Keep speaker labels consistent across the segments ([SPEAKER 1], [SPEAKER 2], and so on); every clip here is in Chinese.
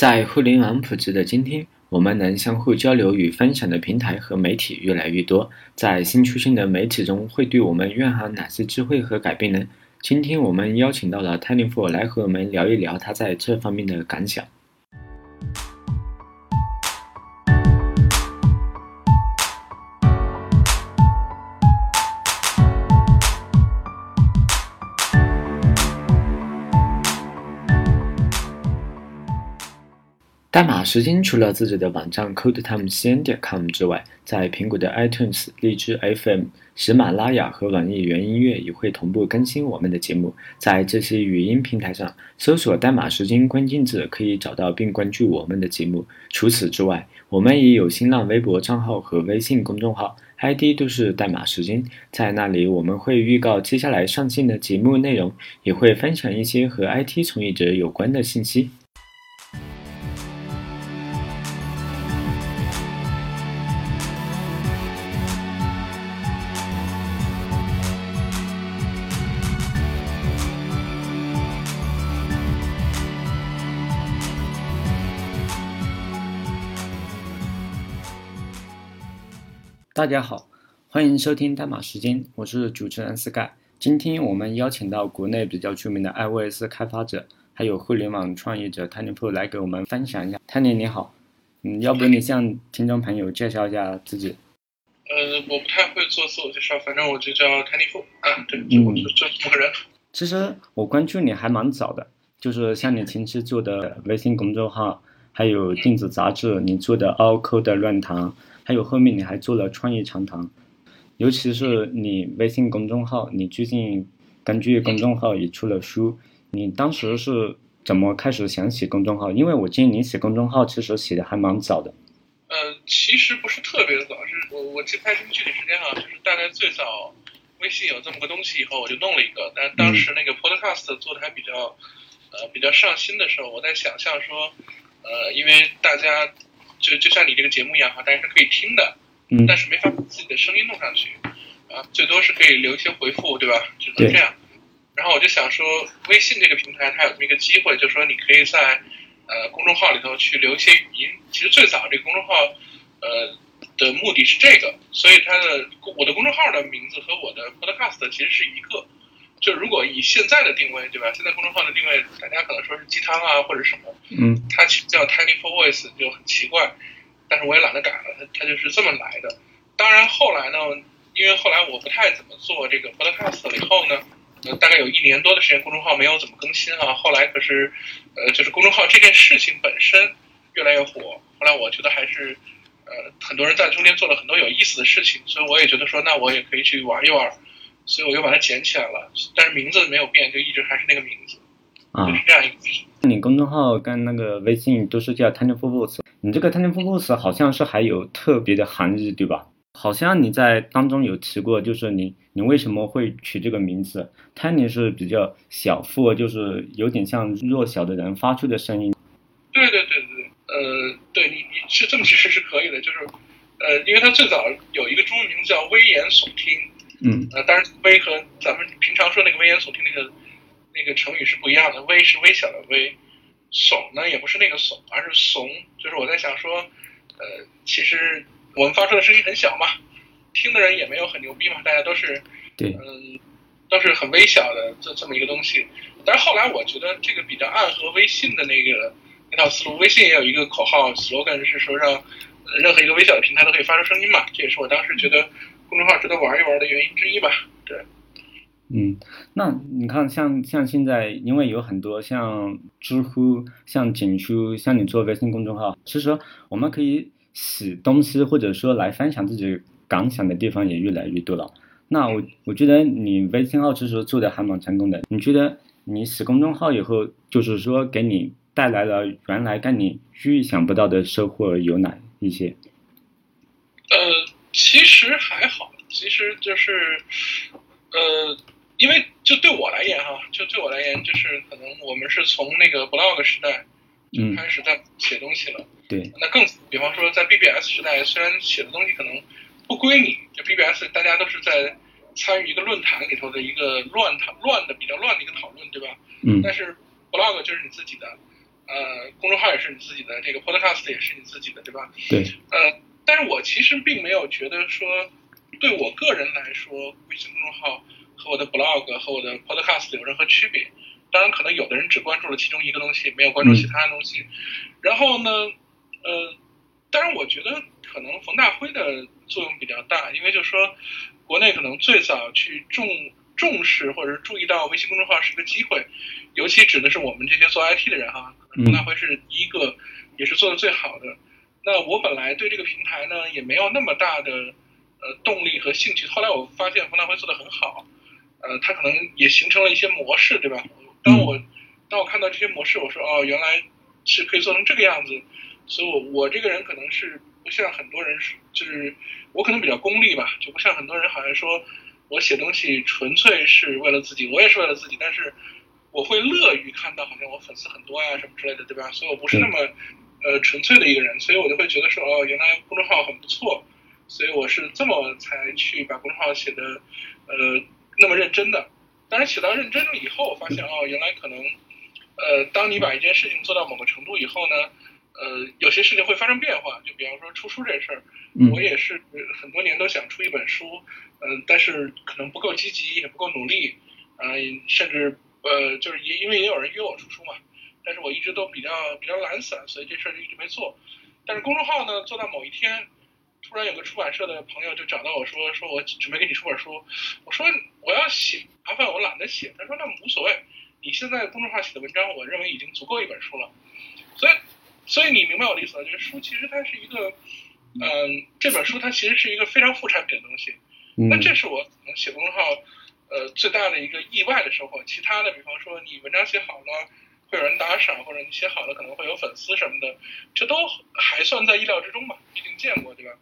[SPEAKER 1] 在互联网普及的今天，我们能相互交流与分享的平台和媒体越来越多。在新出现的媒体中，会对我们蕴含哪些机会和改变呢？今天我们邀请到了 t i n f o r 来和我们聊一聊他在这方面的感想。代码时间除了自己的网站 codetime.cn.com 之外，在苹果的 iTunes、荔枝 FM、喜马拉雅和网易云音乐也会同步更新我们的节目。在这些语音平台上搜索“代码时间”关键字，可以找到并关注我们的节目。除此之外，我们也有新浪微博账号和微信公众号，ID 都是“代码时间”。在那里，我们会预告接下来上线的节目内容，也会分享一些和 IT 从业者有关的信息。大家好，欢迎收听代码时间，我是主持人 Sky。今天我们邀请到国内比较著名的 iOS 开发者，还有互联网创业者 Tiny Pro 来给我们分享一下。Tiny 你好，嗯，要不你向听众朋友介绍一下自己？
[SPEAKER 2] 呃，我不太会做自我介绍，反正我就叫 Tiny Pro 啊，对，就我就就这么个人。
[SPEAKER 1] 其实我关注你还蛮早的，就是像你前期做的微信公众号，还有电子杂志，你做的 All Code 论坛。还有后面你还做了创业长谈，尤其是你微信公众号，你最近根据公众号也出了书，你当时是怎么开始想写公众号？因为我见你写公众号其实写的还蛮早的。
[SPEAKER 2] 呃，其实不是特别的早，是我我记不太清具体时间啊，就是大概最早微信有这么个东西以后，我就弄了一个，但当时那个 Podcast 做的还比较呃比较上心的时候，我在想象说，呃，因为大家。就就像你这个节目一样哈，大家是可以听的，
[SPEAKER 1] 嗯，
[SPEAKER 2] 但是没法把自己的声音弄上去，啊，最多是可以留一些回复，对吧？只能这样。然后我就想说，微信这个平台它有这么一个机会，就是说你可以在呃公众号里头去留一些语音。其实最早这个公众号呃的目的是这个，所以它的我的公众号的名字和我的 Podcast 其实是一个。就如果以现在的定位，对吧？现在公众号的定位，大家可能说是鸡汤啊，或者什么，
[SPEAKER 1] 嗯，
[SPEAKER 2] 它叫 Tiny for Voice 就很奇怪，但是我也懒得改了，它它就是这么来的。当然后来呢，因为后来我不太怎么做这个 Podcast 了以后呢，呃，大概有一年多的时间，公众号没有怎么更新啊。后来可是，呃，就是公众号这件事情本身越来越火，后来我觉得还是，呃，很多人在中间做了很多有意思的事情，所以我也觉得说，那我也可以去玩一玩。所以我又把它捡起来了，但是名字没有变，就一直还是那个名字，啊就是这样一个。
[SPEAKER 1] 你公众号跟那个微信都是叫 Tiny f o o s 你这个 Tiny f o o s 好像是还有特别的含义，对吧？好像你在当中有提过，就是你你为什么会取这个名字？Tiny 是比较小富，就是有点像弱小的人发出的声音。
[SPEAKER 2] 对对对对，呃，对你你是这么解释是可以的，就是呃，因为它最早有一个中文名字叫危言耸听。
[SPEAKER 1] 嗯，
[SPEAKER 2] 呃，当然，微和咱们平常说那个危言耸听那个那个成语是不一样的。微是微小的微，耸呢也不是那个耸，而是怂。就是我在想说，呃，其实我们发出的声音很小嘛，听的人也没有很牛逼嘛，大家都是
[SPEAKER 1] 对，
[SPEAKER 2] 嗯，都是很微小的这这么一个东西。但是后来我觉得这个比较暗合微信的那个那套思路。微信也有一个口号 slogan 是说让任何一个微小的平台都可以发出声音嘛，这也是我当时觉得。公众号值得玩一玩的原因之一吧，对。嗯，那
[SPEAKER 1] 你看，像像现在，因为有很多像知乎、像简书、像你做微信公众号，其实我们可以写东西，或者说来分享自己感想的地方也越来越多了。那我我觉得你微信号其实做的还蛮成功的。你觉得你写公众号以后，就是说给你带来了原来跟你预想不到的收获有哪一些？
[SPEAKER 2] 呃。其实就是，呃，因为就对我来言哈，就对我来言，就是可能我们是从那个 blog 时代就开始在写东西了。
[SPEAKER 1] 对。
[SPEAKER 2] 那更比方说，在 BBS 时代，虽然写的东西可能不归你，就 BBS 大家都是在参与一个论坛里头的一个乱讨乱的比较乱的一个讨论，对吧？
[SPEAKER 1] 嗯。
[SPEAKER 2] 但是 blog 就是你自己的，呃，公众号也是你自己的，这个 Podcast 也是你自己的，对吧？
[SPEAKER 1] 对。
[SPEAKER 2] 呃，但是我其实并没有觉得说，对我个人来说，微信公众号和我的 blog 和我的 Podcast 有任何区别。当然，可能有的人只关注了其中一个东西，没有关注其他的东西。然后呢，呃，当然我觉得可能冯大辉的作用比较大，因为就是说国内可能最早去重重视或者是注意到微信公众号是个机会，尤其指的是我们这些做 IT 的人哈。冯大辉是第一个，也是做的最好的。那我本来对这个平台呢也没有那么大的呃动力和兴趣。后来我发现冯大辉做的很好，呃，他可能也形成了一些模式，对吧？当我当我看到这些模式，我说哦，原来是可以做成这个样子。所以，我我这个人可能是不像很多人，就是我可能比较功利吧，就不像很多人好像说我写东西纯粹是为了自己，我也是为了自己，但是。我会乐于看到好像我粉丝很多呀什么之类的，对吧？所以我不是那么呃纯粹的一个人，所以我就会觉得说哦，原来公众号很不错，所以我是这么才去把公众号写的呃那么认真的。但是写到认真了以后，我发现哦，原来可能呃，当你把一件事情做到某个程度以后呢，呃，有些事情会发生变化。就比方说出书这事儿，我也是很多年都想出一本书，嗯，但是可能不够积极，也不够努力，嗯，甚至。呃，就是也因为也有人约我出书嘛，但是我一直都比较比较懒散，所以这事儿就一直没做。但是公众号呢，做到某一天，突然有个出版社的朋友就找到我说，说我准备给你出本书。我说我要写，麻烦我懒得写。他说那无所谓，你现在公众号写的文章，我认为已经足够一本书了。所以，所以你明白我的意思了，就是书其实它是一个，嗯，这本书它其实是一个非常副产品的东西。那这是我能写公众号。呃，最大的一个意外的收获，其他的，比方说你文章写好了，会有人打赏，或者你写好了可能会有粉丝什么的，这都还算在意料之中吧，毕竟见过，对吧？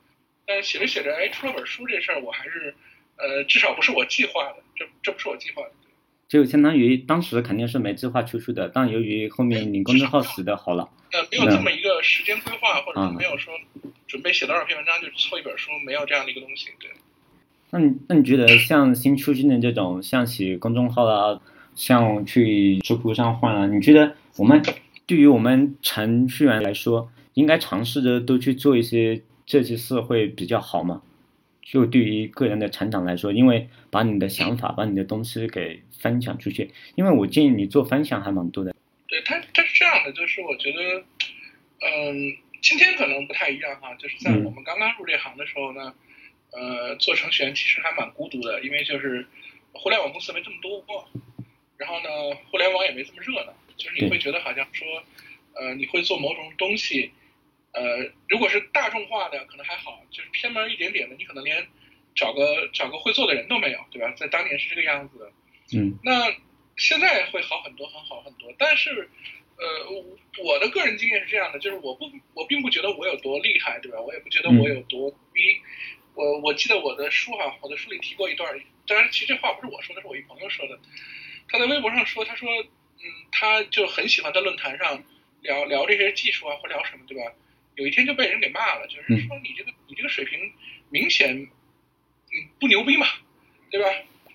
[SPEAKER 2] 但是写着写着，哎，出了本书这事儿，我还是，呃，至少不是我计划的，这这不是我计划的。
[SPEAKER 1] 就相当于当时肯定是没计划出书的，但由于后面你公众号死的好了，
[SPEAKER 2] 呃，没有这么一个时间规划，或者没有说准备写多少篇文章就凑一本书，没有这样的一个东西，对。
[SPEAKER 1] 那你那你觉得像新出现的这种，像写公众号啊，像去知乎上换啊，你觉得我们对于我们程序员来说，应该尝试着都去做一些这些事会比较好嘛？就对于个人的成长来说，因为把你的想法、把你的东西给分享出去，因为我建议你做分享还蛮多的。
[SPEAKER 2] 对他，他是这样的，就是我觉得，嗯，今天可能不太一样哈，就是在我们刚刚入这行的时候呢。呃，做程序员其实还蛮孤独的，因为就是互联网公司没这么多，然后呢，互联网也没这么热闹，就是你会觉得好像说，呃，你会做某种东西，呃，如果是大众化的可能还好，就是偏门一点点的，你可能连找个找个会做的人都没有，对吧？在当年是这个样子的，
[SPEAKER 1] 嗯，
[SPEAKER 2] 那现在会好很多，很好很多，但是，呃，我的个人经验是这样的，就是我不，我并不觉得我有多厉害，对吧？我也不觉得我有多逼。我我记得我的书哈，我的书里提过一段，当然其实这话不是我说的，是我一朋友说的。他在微博上说，他说，嗯，他就很喜欢在论坛上聊聊这些技术啊，或聊什么，对吧？有一天就被人给骂了，就是说你这个你这个水平明显，嗯，不牛逼嘛，对吧？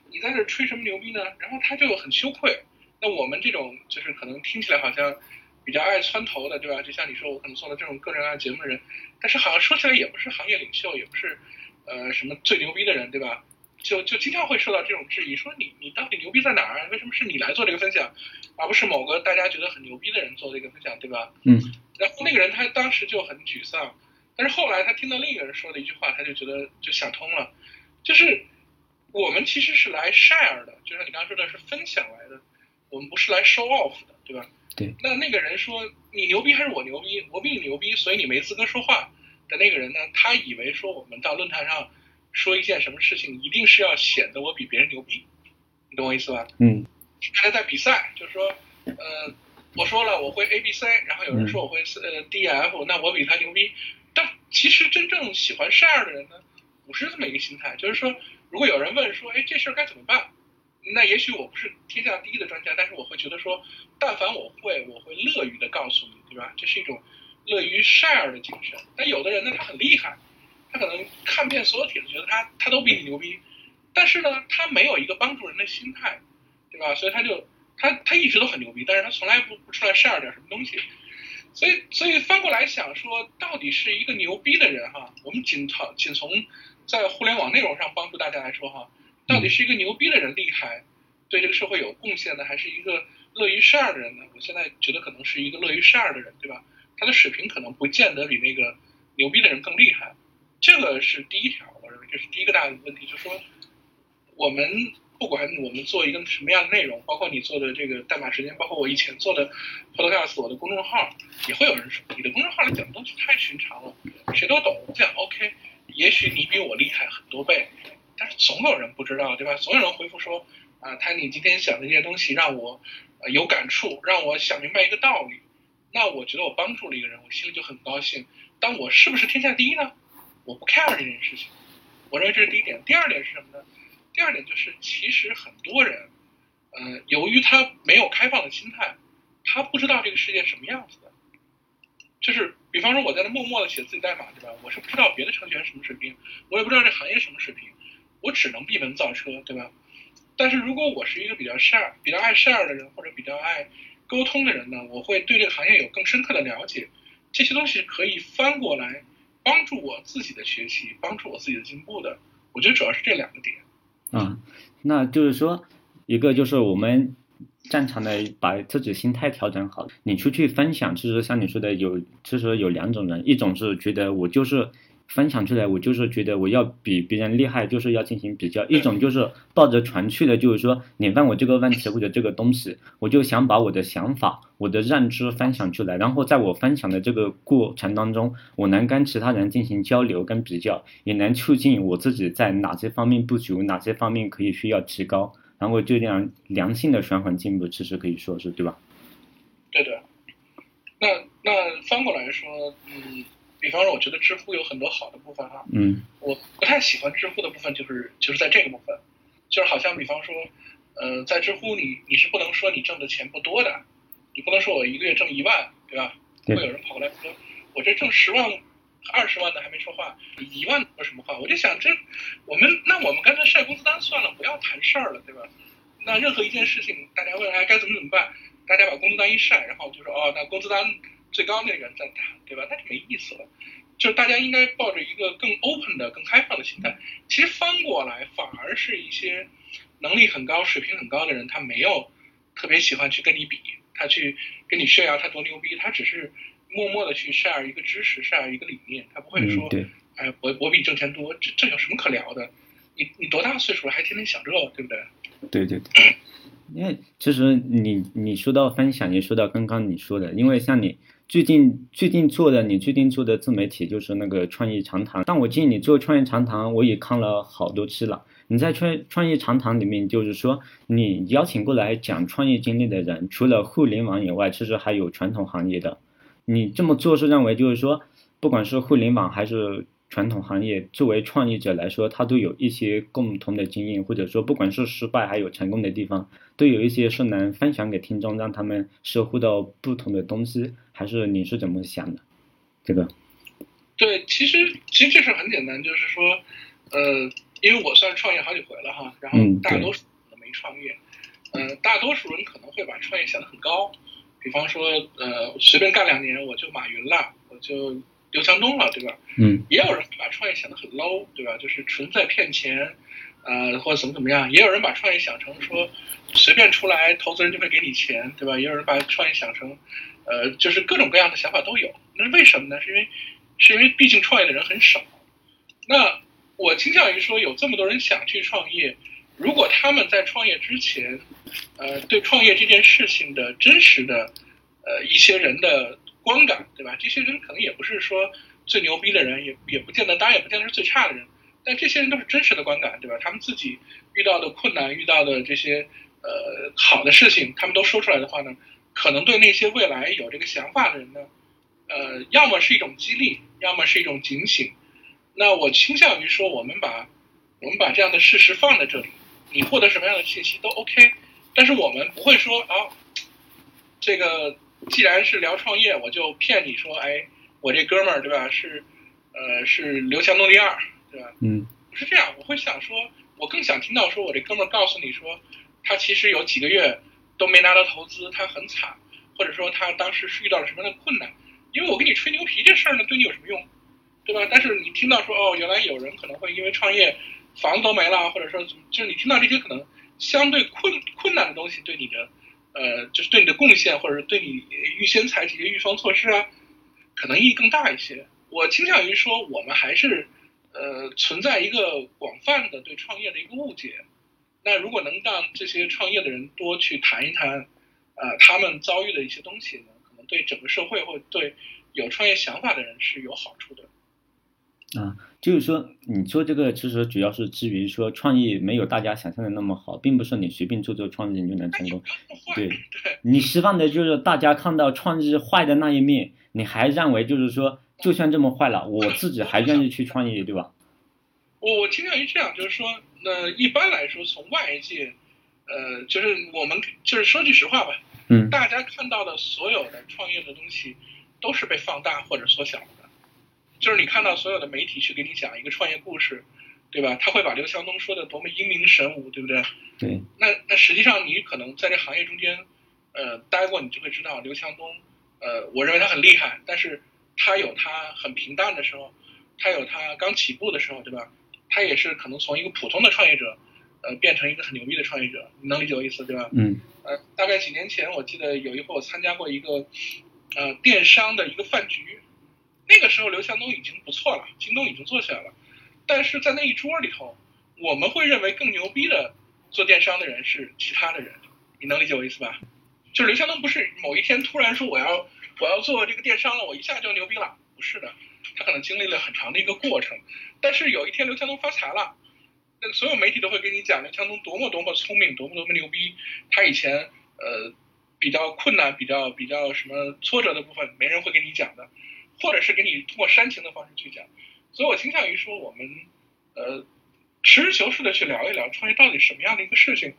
[SPEAKER 2] 你在这吹什么牛逼呢？然后他就很羞愧。那我们这种就是可能听起来好像比较爱窜头的，对吧？就像你说我可能做的这种个人啊节目的人，但是好像说起来也不是行业领袖，也不是。呃，什么最牛逼的人，对吧？就就经常会受到这种质疑，说你你到底牛逼在哪儿？为什么是你来做这个分享，而不是某个大家觉得很牛逼的人做这个分享，对吧？
[SPEAKER 1] 嗯。
[SPEAKER 2] 然后那个人他当时就很沮丧，但是后来他听到另一个人说的一句话，他就觉得就想通了，就是我们其实是来 share 的，就像你刚刚说的是分享来的，我们不是来 show off 的，对吧？
[SPEAKER 1] 对。
[SPEAKER 2] 那那个人说你牛逼还是我牛逼？我比你牛逼，所以你没资格说话。的那个人呢，他以为说我们到论坛上说一件什么事情，一定是要显得我比别人牛逼，你懂我意思吧？
[SPEAKER 1] 嗯。
[SPEAKER 2] 大家在比赛，就是说，呃，我说了我会 A B C，然后有人说我会呃 D F，那我比他牛逼。但其实真正喜欢 share 的人呢，不是这么一个心态，就是说，如果有人问说，哎，这事儿该怎么办？那也许我不是天下第一的专家，但是我会觉得说，但凡我会，我会乐于的告诉你，对吧？这是一种。乐于 share 的精神，但有的人呢，他很厉害，他可能看遍所有帖子，觉得他他都比你牛逼，但是呢，他没有一个帮助人的心态，对吧？所以他就他他一直都很牛逼，但是他从来不不出来 share 点什么东西。所以，所以翻过来想说，到底是一个牛逼的人哈？我们仅从仅从在互联网内容上帮助大家来说哈，到底是一个牛逼的人厉害，对这个社会有贡献的，还是一个乐于 share 的人呢？我现在觉得可能是一个乐于 share 的人，对吧？他的水平可能不见得比那个牛逼的人更厉害，这个是第一条，我认为这是第一个大的问题，就是说我们。不管我们做一个什么样的内容，包括你做的这个代码时间，包括我以前做的 Podcast，我的公众号，也会有人说你的公众号里讲的东西太寻常了，谁都懂。这样 OK，也许你比我厉害很多倍，但是总有人不知道，对吧？总有人回复说啊，他你今天讲的这些东西让我有感触，让我想明白一个道理。那我觉得我帮助了一个人，我心里就很高兴。但我是不是天下第一呢？我不 care 这件事情。我认为这是第一点。第二点是什么呢？第二点就是，其实很多人，呃，由于他没有开放的心态，他不知道这个世界什么样子的。就是，比方说我在那默默的写自己代码，对吧？我是不知道别的程序员什么水平，我也不知道这行业什么水平，我只能闭门造车，对吧？但是如果我是一个比较 share、比较爱 share 的人，或者比较爱沟通的人呢，我会对这个行业有更深刻的了解。这些东西可以翻过来帮助我自己的学习，帮助我自己的进步的。我觉得主要是这两个点。
[SPEAKER 1] 啊，那就是说，一个就是我们正常的把自己心态调整好。你出去分享，其实像你说的，有其实有两种人，一种是觉得我就是。分享出来，我就是觉得我要比别人厉害，就是要进行比较。一种就是抱着传去的，就是说你问我这个问题或者这个东西，我就想把我的想法、我的认知分享出来，然后在我分享的这个过程当中，我能跟其他人进行交流跟比较，也能促进我自己在哪些方面不足，哪些方面可以需要提高，然后就这样良性的循环进步，其实可以说是对吧？
[SPEAKER 2] 对的。那那翻过来说，嗯。比方说，我觉得知乎有很多好的部分哈，
[SPEAKER 1] 嗯，
[SPEAKER 2] 我不太喜欢知乎的部分，就是就是在这个部分，就是好像比方说，呃，在知乎你你是不能说你挣的钱不多的，你不能说我一个月挣一万，对吧？会有人跑过来说，我这挣十万、二十万的还没说话，一万说什么话？我就想，这我们那我们干脆晒工资单算了，不要谈事儿了，对吧？那任何一件事情，大家问来该怎么怎么办？大家把工资单一晒，然后就说哦，那工资单。最高那个人在谈，对吧？那就没意思了。就是大家应该抱着一个更 open 的、更开放的心态。其实翻过来，反而是一些能力很高、水平很高的人，他没有特别喜欢去跟你比，他去跟你炫耀他多牛逼，他只是默默的去 share 一个知识，share 一个理念，他不会说，哎，我我比你挣钱多，这这有什么可聊的？你你多大岁数了，还天天想这，对不对？
[SPEAKER 1] 对对对。因为其实你你说到分享，也说到刚刚你说的，因为像你。最近最近做的，你最近做的自媒体就是那个创业长谈。但我建议你做创业长谈，我也看了好多期了。你在创创业长谈里面，就是说你邀请过来讲创业经历的人，除了互联网以外，其实还有传统行业的。你这么做是认为，就是说，不管是互联网还是。传统行业作为创业者来说，他都有一些共同的经验，或者说不管是失败还有成功的地方，都有一些是能分享给听众，让他们收获到不同的东西。还是你是怎么想的？这个？
[SPEAKER 2] 对，其实其实这事很简单，就是说，呃，因为我算创业好几回了哈，然后大多数都没创业，呃，大多数人可能会把创业想得很高，比方说，呃，随便干两年我就马云了，我就。刘强东了，对吧？
[SPEAKER 1] 嗯，
[SPEAKER 2] 也有人把创业想得很 low，对吧？就是纯在骗钱，呃，或者怎么怎么样。也有人把创业想成说，随便出来，投资人就会给你钱，对吧？也有人把创业想成，呃，就是各种各样的想法都有。那为什么呢？是因为，是因为毕竟创业的人很少。那我倾向于说，有这么多人想去创业，如果他们在创业之前，呃，对创业这件事情的真实的，呃，一些人的。观感对吧？这些人可能也不是说最牛逼的人，也也不见得，当然也不见得是最差的人，但这些人都是真实的观感，对吧？他们自己遇到的困难、遇到的这些呃好的事情，他们都说出来的话呢，可能对那些未来有这个想法的人呢，呃，要么是一种激励，要么是一种警醒。那我倾向于说，我们把我们把这样的事实放在这里，你获得什么样的信息都 OK，但是我们不会说啊，这个。既然是聊创业，我就骗你说，哎，我这哥们儿对吧？是，呃，是刘强东第二，对吧？
[SPEAKER 1] 嗯，
[SPEAKER 2] 不是这样，我会想说，我更想听到说，我这哥们儿告诉你说，他其实有几个月都没拿到投资，他很惨，或者说他当时是遇到了什么样的困难，因为我跟你吹牛皮这事儿呢，对你有什么用，对吧？但是你听到说哦，原来有人可能会因为创业房子都没了，或者说，就是你听到这些可能相对困困难的东西，对你的呃，就是对你的贡献，或者对你预先采取一些预防措施啊，可能意义更大一些。我倾向于说，我们还是呃存在一个广泛的对创业的一个误解。那如果能让这些创业的人多去谈一谈，呃，他们遭遇的一些东西呢，可能对整个社会或对有创业想法的人是有好处的。
[SPEAKER 1] 啊，就是说，你做这个其实主要是基于说创业没有大家想象的那么好，并不是你随便做做创意你就能成功。对，你希望的就是大家看到创意坏的那一面，你还认为就是说，就算这么坏了，我自己还愿意去创业，对吧？
[SPEAKER 2] 我我倾向于这样，就是说。那一般来说，从外界，呃，就是我们就是说句实话吧，
[SPEAKER 1] 嗯，
[SPEAKER 2] 大家看到的所有的创业的东西，都是被放大或者缩小的。就是你看到所有的媒体去给你讲一个创业故事，对吧？他会把刘强东说的多么英明神武，对不对？
[SPEAKER 1] 对。
[SPEAKER 2] 那那实际上你可能在这行业中间，呃，待过，你就会知道刘强东，呃，我认为他很厉害，但是他有他很平淡的时候，他有他刚起步的时候，对吧？他也是可能从一个普通的创业者，呃，变成一个很牛逼的创业者，你能理解我意思对吧？
[SPEAKER 1] 嗯。
[SPEAKER 2] 呃，大概几年前，我记得有一回我参加过一个，呃，电商的一个饭局，那个时候刘强东已经不错了，京东已经做起来了，但是在那一桌里头，我们会认为更牛逼的做电商的人是其他的人，你能理解我意思吧？就是刘强东不是某一天突然说我要我要做这个电商了，我一下就牛逼了，不是的。他可能经历了很长的一个过程，但是有一天刘强东发财了，那所有媒体都会跟你讲刘强东多么多么聪明，多么多么牛逼。他以前呃比较困难、比较比较什么挫折的部分，没人会给你讲的，或者是给你通过煽情的方式去讲。所以我倾向于说，我们呃实事求是的去聊一聊创业到底什么样的一个事情，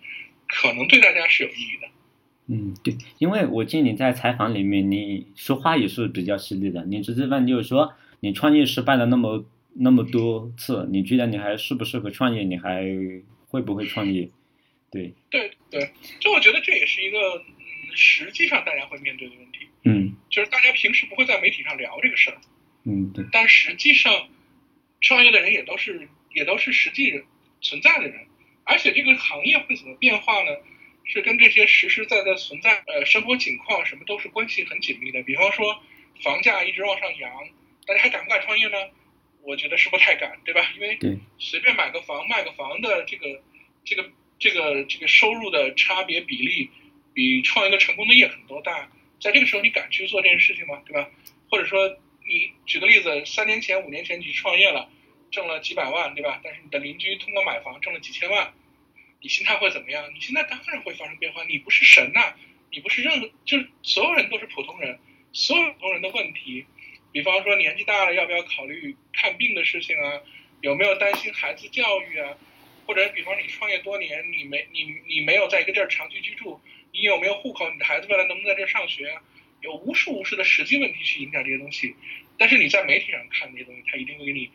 [SPEAKER 2] 可能对大家是有意义的。
[SPEAKER 1] 嗯，对，因为我见你在采访里面，你说话也是比较犀利的，你直接问就是说。你创业失败了那么那么多次，你觉得你还适不适合创业？你还会不会创业？对
[SPEAKER 2] 对对，就我觉得这也是一个嗯，实际上大家会面对的问题。
[SPEAKER 1] 嗯，
[SPEAKER 2] 就是大家平时不会在媒体上聊这个事儿。
[SPEAKER 1] 嗯，对。
[SPEAKER 2] 但实际上，创业的人也都是也都是实际人存在的人，而且这个行业会怎么变化呢？是跟这些实实在在存在呃生活情况什么都是关系很紧密的。比方说，房价一直往上扬。大家还敢不敢创业呢？我觉得是不太敢，对吧？因为随便买个房、卖个房的这个、这个、这个、这个收入的差别比例，比创一个成功的业很多大。在这个时候，你敢去做这件事情吗？对吧？或者说，你举个例子，三年前、五年前你去创业了，挣了几百万，对吧？但是你的邻居通过买房挣了几千万，你心态会怎么样？你现在当然会发生变化。你不是神呐，你不是任何，就是所有人都是普通人，所有普通人的问题。比方说年纪大了要不要考虑看病的事情啊？有没有担心孩子教育啊？或者比方你创业多年，你没你你没有在一个地儿长期居住，你有没有户口？你的孩子未来能不能在这儿上学啊？有无数无数的实际问题去影响这些东西。但是你在媒体上看这些东西，他一定会给你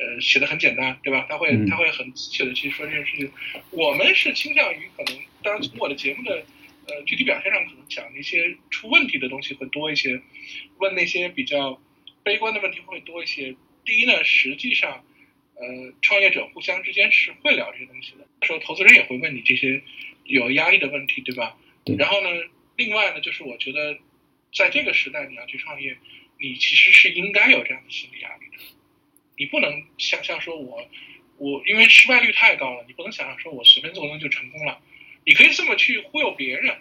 [SPEAKER 2] 呃写的很简单，对吧？他会他会很仔细的去说这件事情。我们是倾向于可能，当然从我的节目的呃具体表现上，可能讲一些出问题的东西会多一些，问那些比较。悲观的问题会多一些。第一呢，实际上，呃，创业者互相之间是会聊这些东西的。时候，投资人也会问你这些有压力的问题，对吧？然后呢，另外呢，就是我觉得，在这个时代你要去创业，你其实是应该有这样的心理压力的。你不能想象说我，我因为失败率太高了，你不能想象说我随便做东西就成功了。你可以这么去忽悠别人，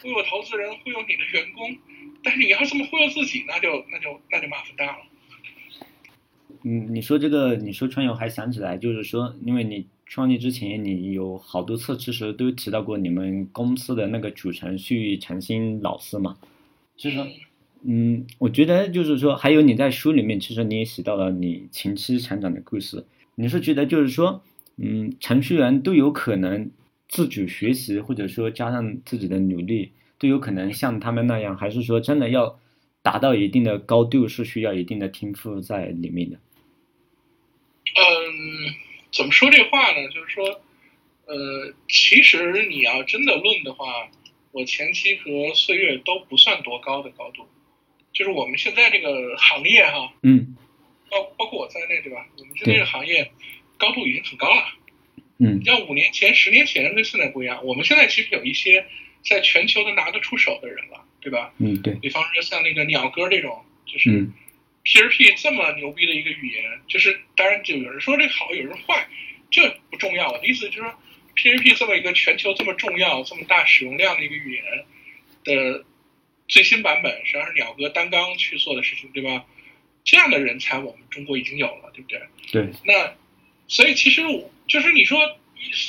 [SPEAKER 2] 忽悠投资人，忽悠你的员工。但是你要这么忽悠自己，那就那就那就麻烦大了。
[SPEAKER 1] 嗯，你说这个，你说创业，我还想起来，就是说，因为你创业之前，你有好多次其实都提到过你们公司的那个主程序诚心老师嘛。就是说，嗯，嗯我觉得就是说，还有你在书里面，其实你也写到了你前期成长的故事。你是觉得就是说，嗯，程序员都有可能自主学习，或者说加上自己的努力。都有可能像他们那样，还是说真的要达到一定的高度，是需要一定的天赋在里面的。
[SPEAKER 2] 嗯，怎么说这话呢？就是说，呃，其实你要真的论的话，我前期和岁月都不算多高的高度。就是我们现在这个行业哈，
[SPEAKER 1] 嗯
[SPEAKER 2] 包包括我在内，对吧？我们现在这个行业高度已经很高了。
[SPEAKER 1] 嗯
[SPEAKER 2] 像五年前、十年前跟现在不一样，我们现在其实有一些在全球都拿得出手的人了，对吧？
[SPEAKER 1] 嗯，对，
[SPEAKER 2] 比方说像那个鸟哥这种，就是
[SPEAKER 1] 嗯
[SPEAKER 2] PRP 这么牛逼的一个语言，就是当然就有人说这好，有人坏，这不重要。我的意思就是说，PRP 这么一个全球这么重要、这么大使用量的一个语言的最新版本，实际上是鸟哥单刚去做的事情，对吧？这样的人才我们中国已经有了，对不对？
[SPEAKER 1] 对，
[SPEAKER 2] 那所以其实我就是你说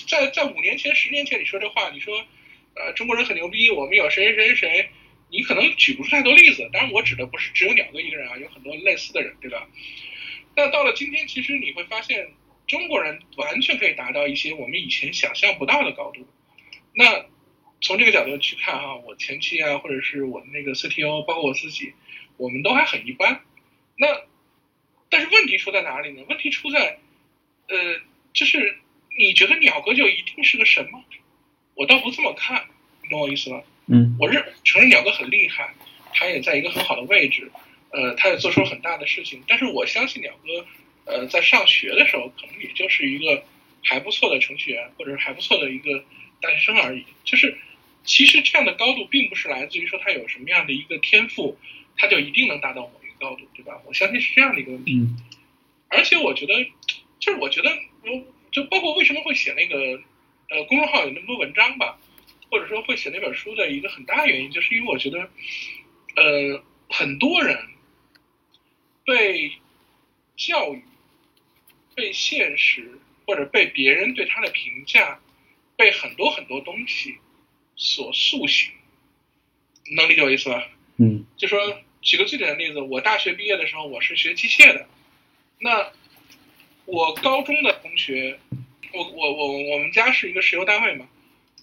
[SPEAKER 2] 在在五年前、十年前你说这话，你说呃中国人很牛逼，我们有谁谁谁谁，你可能举不出太多例子。当然我指的不是只有鸟哥一个人啊，有很多类似的人，对吧？那到了今天，其实你会发现中国人完全可以达到一些我们以前想象不到的高度。那从这个角度去看啊，我前期啊，或者是我的那个 CTO，包括我自己，我们都还很一般。那但是问题出在哪里呢？问题出在，呃，就是你觉得鸟哥就一定是个神吗？我倒不这么看，你懂我意思吗？
[SPEAKER 1] 嗯
[SPEAKER 2] 我认承认鸟哥很厉害，他也在一个很好的位置，呃，他也做出了很大的事情。但是我相信鸟哥，呃，在上学的时候可能也就是一个还不错的程序员，或者是还不错的一个大学生而已。就是其实这样的高度，并不是来自于说他有什么样的一个天赋，他就一定能达到某一个高度，对吧？我相信是这样的一个问题。
[SPEAKER 1] 嗯
[SPEAKER 2] 而且我觉得，就是我觉得，我就包括为什么会写那个呃公众号有那么多文章吧，或者说会写那本书的一个很大原因，就是因为我觉得，呃，很多人被教育、被现实或者被别人对他的评价，被很多很多东西所塑形，能理解我意思吧？
[SPEAKER 1] 嗯
[SPEAKER 2] 就说举个最简单的例子，我大学毕业的时候我是学机械的，那我高中的同学，我我我我们家是一个石油单位嘛，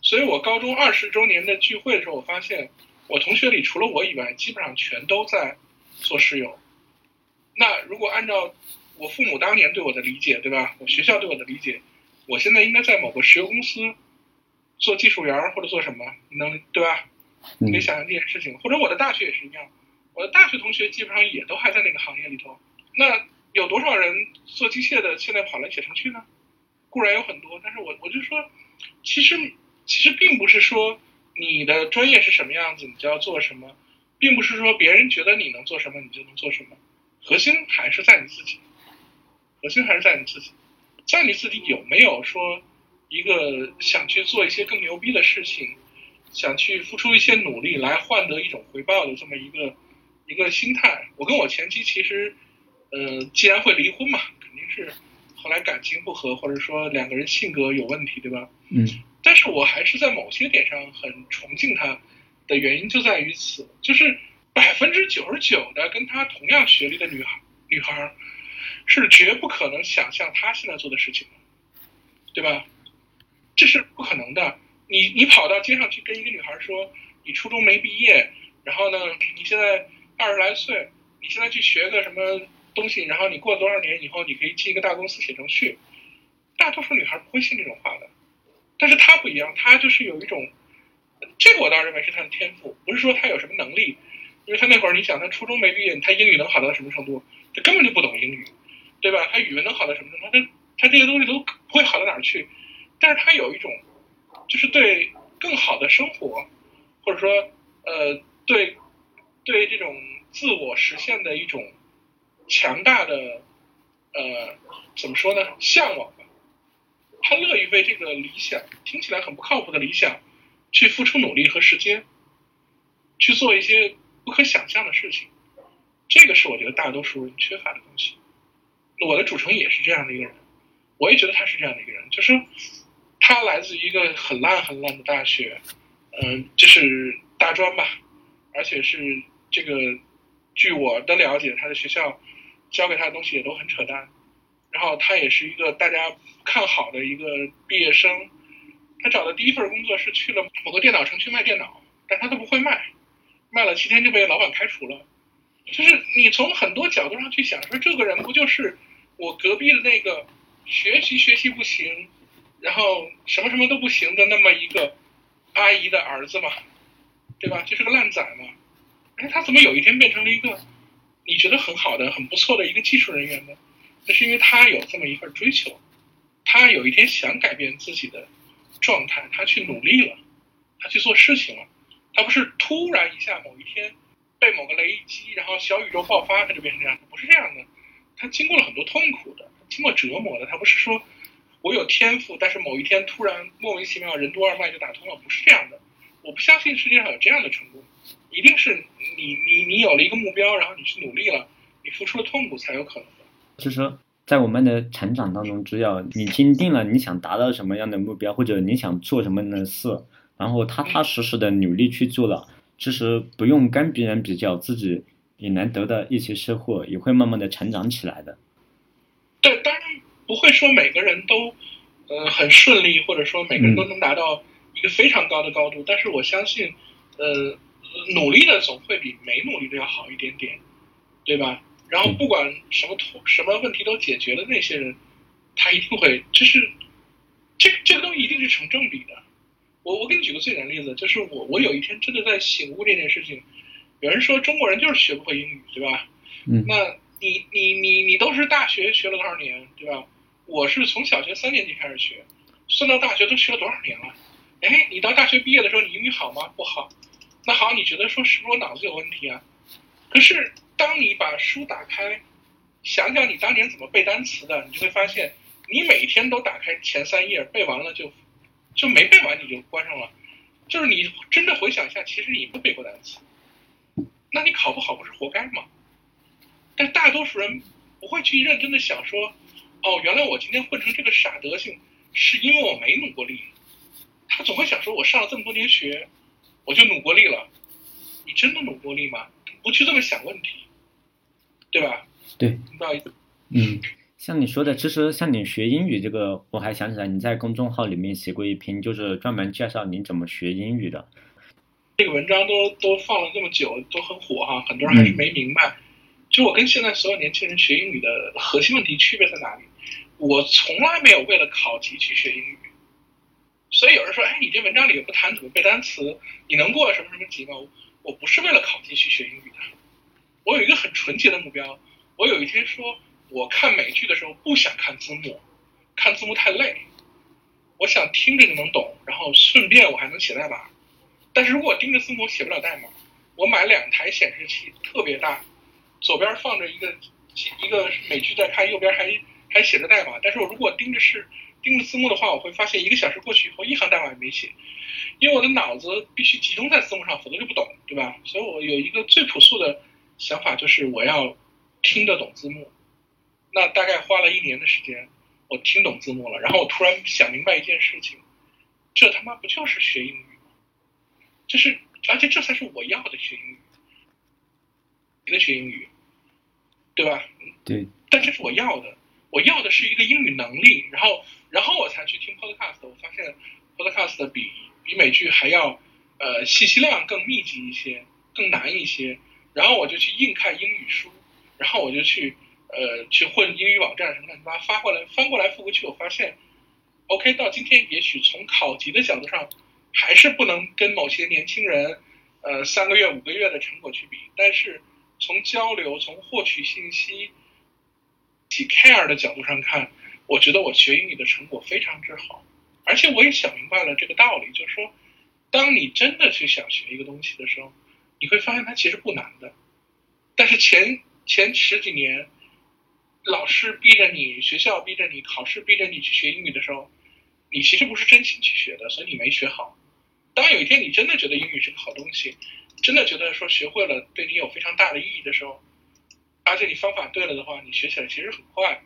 [SPEAKER 2] 所以我高中二十周年的聚会的时候，我发现我同学里除了我以外，基本上全都在做石油。那如果按照我父母当年对我的理解，对吧？我学校对我的理解，我现在应该在某个石油公司做技术员儿或者做什么，你能对吧？你可以
[SPEAKER 1] 嗯
[SPEAKER 2] 想象这件事情，或者我的大学也是一样，我的大学同学基本上也都还在那个行业里头。那有多少人做机械的现在跑来写程序呢？固然有很多，但是我我就说，其实其实并不是说你的专业是什么样子，你就要做什么，并不是说别人觉得你能做什么，你就能做什么，核心还是在你自己，核心还是在你自己，在你自己有没有说一个想去做一些更牛逼的事情，想去付出一些努力来换得一种回报的这么一个一个心态。我跟我前妻其实，呃，既然会离婚嘛，肯定是后来感情不和，或者说两个人性格有问题，对吧？
[SPEAKER 1] 嗯
[SPEAKER 2] 但是我还是在某些点上很崇敬他的原因就在于此，就是百分之九十九的跟他同样学历的女孩女孩儿是绝不可能想象他现在做的事情的，对吧？这是不可能的。你你跑到街上去跟一个女孩说，你初中没毕业，然后呢，你现在二十来岁，你现在去学个什么东西，然后你过多少年以后，你可以进一个大公司写程序，大多数女孩不会信这种话的。但是她不一样，她就是有一种，这个我倒认为是她的天赋，不是说她有什么能力，因为她那会儿你想，她初中没毕业，她英语能好到什么程度？她根本就不懂英语，对吧？她语文能好到什么程度？她她这些东西都不会好到哪儿去。但是他有一种，就是对更好的生活，或者说呃对对这种自我实现的一种强大的呃怎么说呢向往吧。他乐意为这个理想听起来很不靠谱的理想去付出努力和时间，去做一些不可想象的事情。这个是我觉得大多数人缺乏的东西。我的主城也是这样的一个人，我也觉得他是这样的一个人，就是他来自一个很烂很烂的大学，嗯、就是大专吧，而且是这个，据我的了解，他的学校教给他的东西也都很扯淡。然后他也是一个大家看好的一个毕业生，他找的第一份工作是去了某个电脑城去卖电脑，但他都不会卖，卖了七天就被老板开除了。就是你从很多角度上去想，说这个人不就是我隔壁的那个学习学习不行，然后什么什么都不行的那么一个阿姨的儿子嘛，对吧？就是个烂仔嘛。哎，他怎么有一天变成了一个你觉得很好的、很不错的一个技术人员呢？那是因为他有这么一份追求，他有一天想改变自己的状态，他去努力了，他去做事情了，他不是突然一下某一天被某个雷击，然后小宇宙爆发，他就变成这样，不是这样的，他经过了很多痛苦的，经过折磨的，他不是说我有天赋，但是某一天突然莫名其妙任督二脉就打通了，不是这样的，我不相信世界上有这样的成功，一定是你你你有了一个目标，然后你去努力了，你付出了痛苦才有可能。
[SPEAKER 1] 就是说，在我们的成长当中，只要你坚定了你想达到什么样的目标，或者你想做什么样的事，然后踏踏实实的努力去做了，其实不用跟别人比较，自己也能得到一些收获，也会慢慢的成长起来的。
[SPEAKER 2] 对，当然不会说每个人都，呃，很顺利，或者说每个人都能达到一个非常高的高度，但是我相信，呃，努力的总会比没努力的要好一点点，对吧？然后不管什么痛什么问题都解决了那些人，他一定会就是这这个东西一定是成正比的。我我给你举个最简单的例子，就是我我有一天真的在醒悟这件事情。有人说中国人就是学不会英语，对吧？
[SPEAKER 1] 嗯。
[SPEAKER 2] 那你你你你都是大学学了多少年，对吧？我是从小学三年级开始学，算到大学都学了多少年了？哎，你到大学毕业的时候，你英语好吗？不好。那好，你觉得说是不是我脑子有问题啊？可是。当你把书打开，想想你当年怎么背单词的，你就会发现，你每天都打开前三页背完了就，就没背完你就关上了。就是你真的回想一下，其实你不背过单词，那你考不好不是活该吗？但大多数人不会去认真的想说，哦，原来我今天混成这个傻德性，是因为我没努过力。他总会想说，我上了这么多年学，我就努过力了。你真的努过力吗？不去这么想问题。对吧？对，不好意思。
[SPEAKER 1] 嗯，像你说的，其实像你学英语这个，我还想起来你在公众号里面写过一篇，就是专门介绍你怎么学英语的。
[SPEAKER 2] 这个文章都都放了这么久，都很火哈，很多人还是没明白。就我跟现在所有年轻人学英语的核心问题区别在哪里？我从来没有为了考级去学英语。所以有人说，哎，你这文章里也不谈怎么背单词，你能过什么什么级吗？我不是为了考级去学英语的。我有一个很纯洁的目标。我有一天说，我看美剧的时候不想看字幕，看字幕太累。我想听着就能懂，然后顺便我还能写代码。但是如果盯着字幕写不了代码，我买两台显示器特别大，左边放着一个一个美剧在看，右边还还写着代码。但是我如果盯着是盯着字幕的话，我会发现一个小时过去以后一行代码也没写，因为我的脑子必须集中在字幕上，否则就不懂，对吧？所以我有一个最朴素的。想法就是我要听得懂字幕，那大概花了一年的时间，我听懂字幕了，然后我突然想明白一件事情，这他妈不就是学英语吗？就是，而且这才是我要的学英语，别的学英语，对吧？
[SPEAKER 1] 对。
[SPEAKER 2] 但这是我要的，我要的是一个英语能力，然后，然后我才去听 podcast，我发现 podcast 比比美剧还要，呃，信息量更密集一些，更难一些。然后我就去硬看英语书，然后我就去呃去混英语网站什么乱七八糟发过来翻过来覆过去，我发现，OK 到今天也许从考级的角度上还是不能跟某些年轻人呃三个月五个月的成果去比，但是从交流从获取信息，起 care 的角度上看，我觉得我学英语的成果非常之好，而且我也想明白了这个道理，就是说，当你真的去想学一个东西的时候。你会发现它其实不难的，但是前前十几年，老师逼着你，学校逼着你，考试逼着你去学英语的时候，你其实不是真心去学的，所以你没学好。当有一天你真的觉得英语是个好东西，真的觉得说学会了对你有非常大的意义的时候，而且你方法对了的话，你学起来其实很快。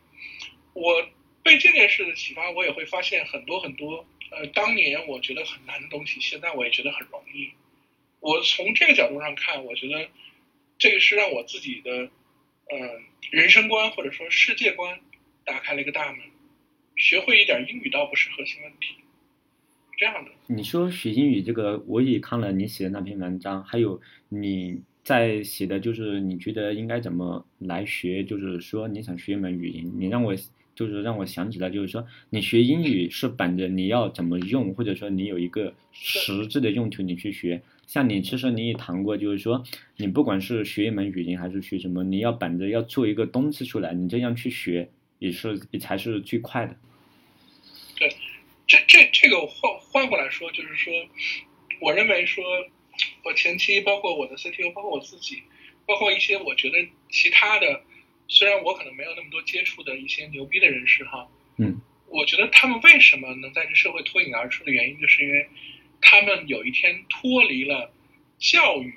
[SPEAKER 2] 我被这件事的启发，我也会发现很多很多，呃，当年我觉得很难的东西，现在我也觉得很容易。我从这个角度上看，我觉得这个是让我自己的呃人生观或者说世界观打开了一个大门。学会一点英语倒不是核心问题，这样的。
[SPEAKER 1] 你说学英语这个，我也看了你写的那篇文章，还有你在写的就是你觉得应该怎么来学，就是说你想学一门语言，你让我。就是让我想起来，就是说你学英语是本着你要怎么用，或者说你有一个实质的用途你去学，像你，其实你也谈过，就是说，你不管是学一门语言还是学什么，你要本着要做一个东西出来，你这样去学，也是也才是最快的。
[SPEAKER 2] 对，这这这个换换过来说，就是说，我认为说，我前期包括我的 CTO，包括我自己，包括一些我觉得其他的，虽然我可能没有那么多接触的一些牛逼的人士哈，
[SPEAKER 1] 嗯，
[SPEAKER 2] 我觉得他们为什么能在这社会脱颖而出的原因，就是因为他们有一天脱离了教育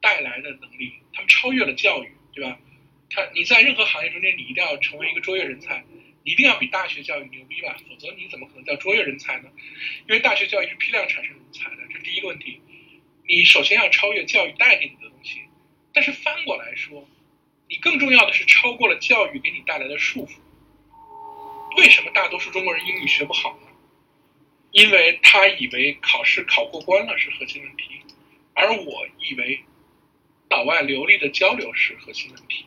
[SPEAKER 2] 带来的能力，他们超越了教育，对吧？他你在任何行业中间，你一定要成为一个卓越人才。一定要比大学教育牛逼吧，否则你怎么可能叫卓越人才呢？因为大学教育是批量产生人才的，这是第一个问题。你首先要超越教育带给你的东西，但是翻过来说，你更重要的是超过了教育给你带来的束缚。为什么大多数中国人英语学不好呢？因为他以为考试考过关了是核心问题，而我以为老外流利的交流是核心问题。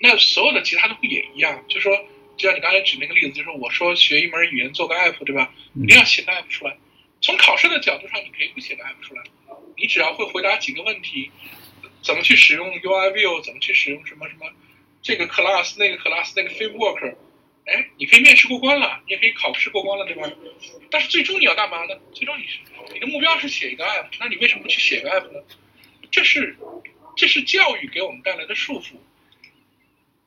[SPEAKER 2] 那所有的其他的不也一样？就说。就像你刚才举那个例子，就是我说学一门语言做个 app，对吧？一定要写个 app 出来。从考试的角度上，你可以不写个 app 出来，你只要会回答几个问题，怎么去使用 UI view，怎么去使用什么什么这个 class 那个 class 那个 framework，哎，你可以面试过关了，你也可以考试过关了，对吧？但是最终你要干嘛呢？最终你是你的目标是写一个 app，那你为什么不去写个 app 呢？这是这是教育给我们带来的束缚。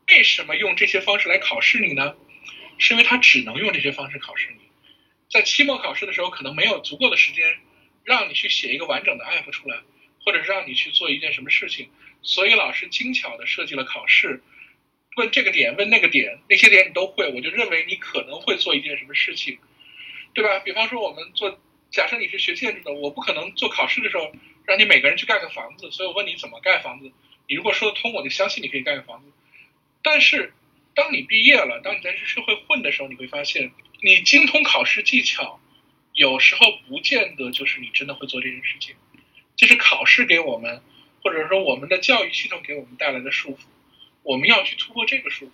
[SPEAKER 2] 为什么用这些方式来考试你呢？是因为他只能用这些方式考试你，在期末考试的时候，可能没有足够的时间让你去写一个完整的 app 出来，或者是让你去做一件什么事情，所以老师精巧的设计了考试，问这个点，问那个点，那些点你都会，我就认为你可能会做一件什么事情，对吧？比方说我们做，假设你是学建筑的，我不可能做考试的时候让你每个人去盖个房子，所以我问你怎么盖房子，你如果说得通，我就相信你可以盖个房子。但是，当你毕业了，当你在这社会混的时候，你会发现，你精通考试技巧，有时候不见得就是你真的会做这件事情。这是考试给我们，或者说我们的教育系统给我们带来的束缚。我们要去突破这个束缚。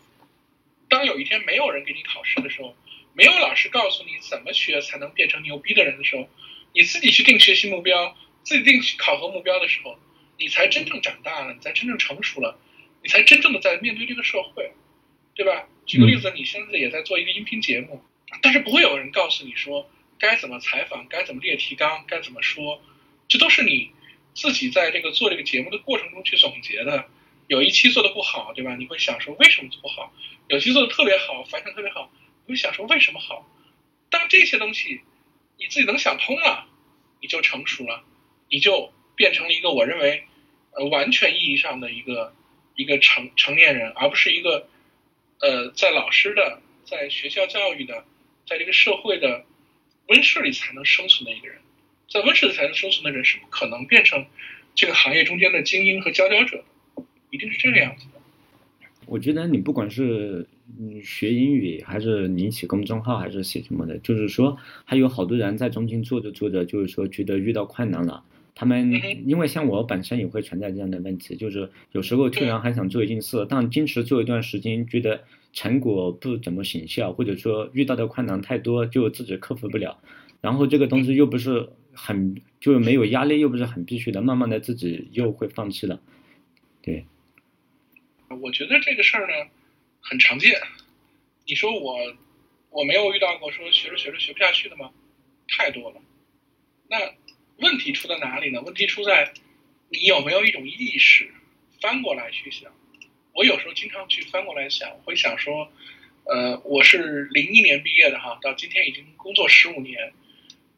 [SPEAKER 2] 当有一天没有人给你考试的时候，没有老师告诉你怎么学才能变成牛逼的人的时候，你自己去定学习目标，自己定考核目标的时候，你才真正长大了，你才真正成熟了。你才真正的在面对这个社会，对吧？举个例子，你现在也在做一个音频节目，但是不会有人告诉你说该怎么采访，该怎么列提纲，该怎么说，这都是你自己在这个做这个节目的过程中去总结的。有一期做的不好，对吧？你会想说为什么做不好？有期做的特别好，反响特别好，你会想说为什么好？当这些东西你自己能想通了，你就成熟了，你就变成了一个我认为呃完全意义上的一个。一个成成年人，而不是一个，呃，在老师的、在学校教育的、在这个社会的温室里才能生存的一个人，在温室里才能生存的人是不可能变成这个行业中间的精英和佼佼者的，一定是这个样子的。
[SPEAKER 1] 我觉得你不管是你学英语，还是你写公众号，还是写什么的，就是说还有好多人在中间做着做着，就是说觉得遇到困难了。他们因为像我本身也会存在这样的问题，就是有时候突然很想做一件事，但坚持做一段时间，觉得成果不怎么显效，或者说遇到的困难太多，就自己克服不了。然后这个东西又不是很，就是没有压力，又不是很必须的，慢慢的自己又会放弃了。对，
[SPEAKER 2] 我觉得这个事儿呢很常见。你说我我没有遇到过说学着学着学不下去的吗？太多了。那。问题出在哪里呢？问题出在你有没有一种意识，翻过来去想。我有时候经常去翻过来想，会想说，呃，我是零一年毕业的哈，到今天已经工作十五年。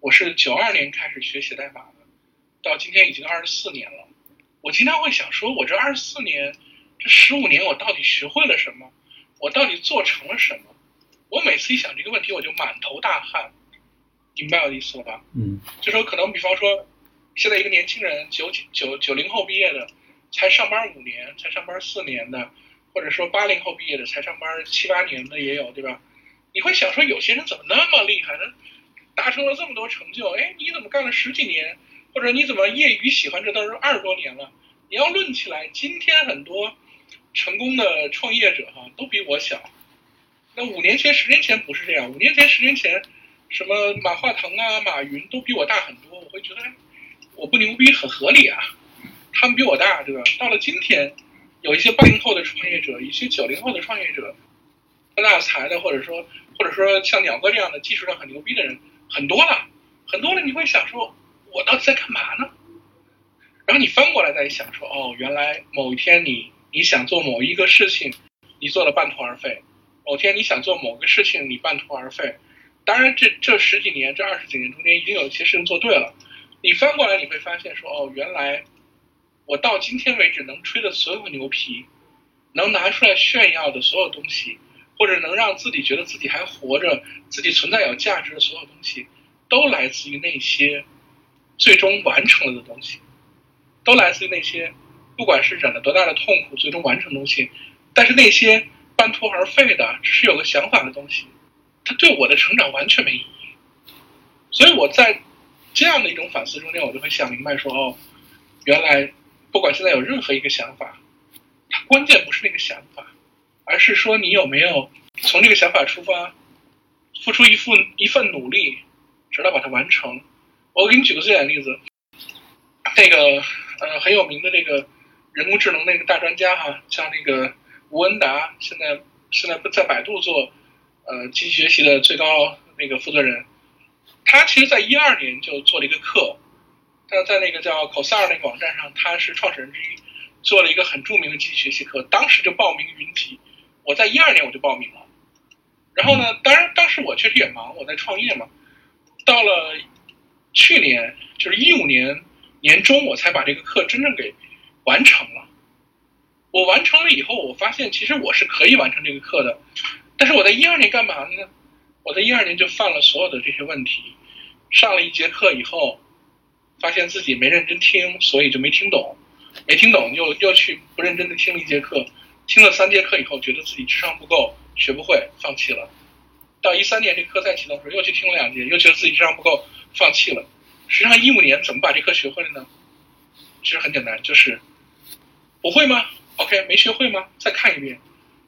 [SPEAKER 2] 我是九二年开始学写代码的，到今天已经二十四年了。我经常会想说，我这二十四年，这十五年我到底学会了什么？我到底做成了什么？我每次一想这个问题，我就满头大汗。明白我的意思了吧？
[SPEAKER 1] 嗯，
[SPEAKER 2] 就说可能比方说，现在一个年轻人九九九零后毕业的，才上班五年，才上班四年的，或者说八零后毕业的才上班七八年的也有，对吧？你会想说，有些人怎么那么厉害呢？达成了这么多成就，哎，你怎么干了十几年？或者你怎么业余喜欢这都是二十多年了？你要论起来，今天很多成功的创业者哈，都比我小。那五年前、十年前不是这样，五年前、十年前。什么马化腾啊、马云都比我大很多，我会觉得，我不牛逼很合理啊，他们比我大，对吧？到了今天，有一些八零后的创业者，一些九零后的创业者，发大财的，或者说或者说像鸟哥这样的技术上很牛逼的人很多了，很多了。你会想说，我到底在干嘛呢？然后你翻过来再一想，说哦，原来某一天你你想做某一个事情，你做了半途而废；某天你想做某个事情，你半途而废。当然，这这十几年、这二十几年中间，一定有一些事情做对了。你翻过来你会发现，说哦，原来我到今天为止能吹的所有牛皮，能拿出来炫耀的所有东西，或者能让自己觉得自己还活着、自己存在有价值的所有东西，都来自于那些最终完成了的东西。都来自于那些，不管是忍了多大的痛苦，最终完成东西，但是那些半途而废的，只是有个想法的东西，它对我的成长完全没意义。所以我在这样的一种反思中间，我就会想明白说：哦，原来不管现在有任何一个想法，它关键不是那个想法，而是说你有没有从这个想法出发，付出一份一份努力，直到把它完成。我给你举个最简单的例子，那个。呃，很有名的那个人工智能那个大专家哈，像那个吴文达，现在现在不在百度做呃机器学习的最高那个负责人，他其实在一二年就做了一个课，他在那个叫口萨尔那个网站上，他是创始人之一，做了一个很著名的机器学习课，当时就报名云集，我在一二年我就报名了，然后呢，当然当时我确实也忙，我在创业嘛，到了去年就是一五年。年终我才把这个课真正给完成了。我完成了以后，我发现其实我是可以完成这个课的。但是我在一二年干嘛呢？我在一二年就犯了所有的这些问题。上了一节课以后，发现自己没认真听，所以就没听懂。没听懂又又去不认真的听了一节课，听了三节课以后，觉得自己智商不够，学不会，放弃了。到一三年这课再启动的时候，又去听了两节，又觉得自己智商不够，放弃了。实际上一五年怎么把这课学会了呢？其实很简单，就是不会吗？OK，没学会吗？再看一遍，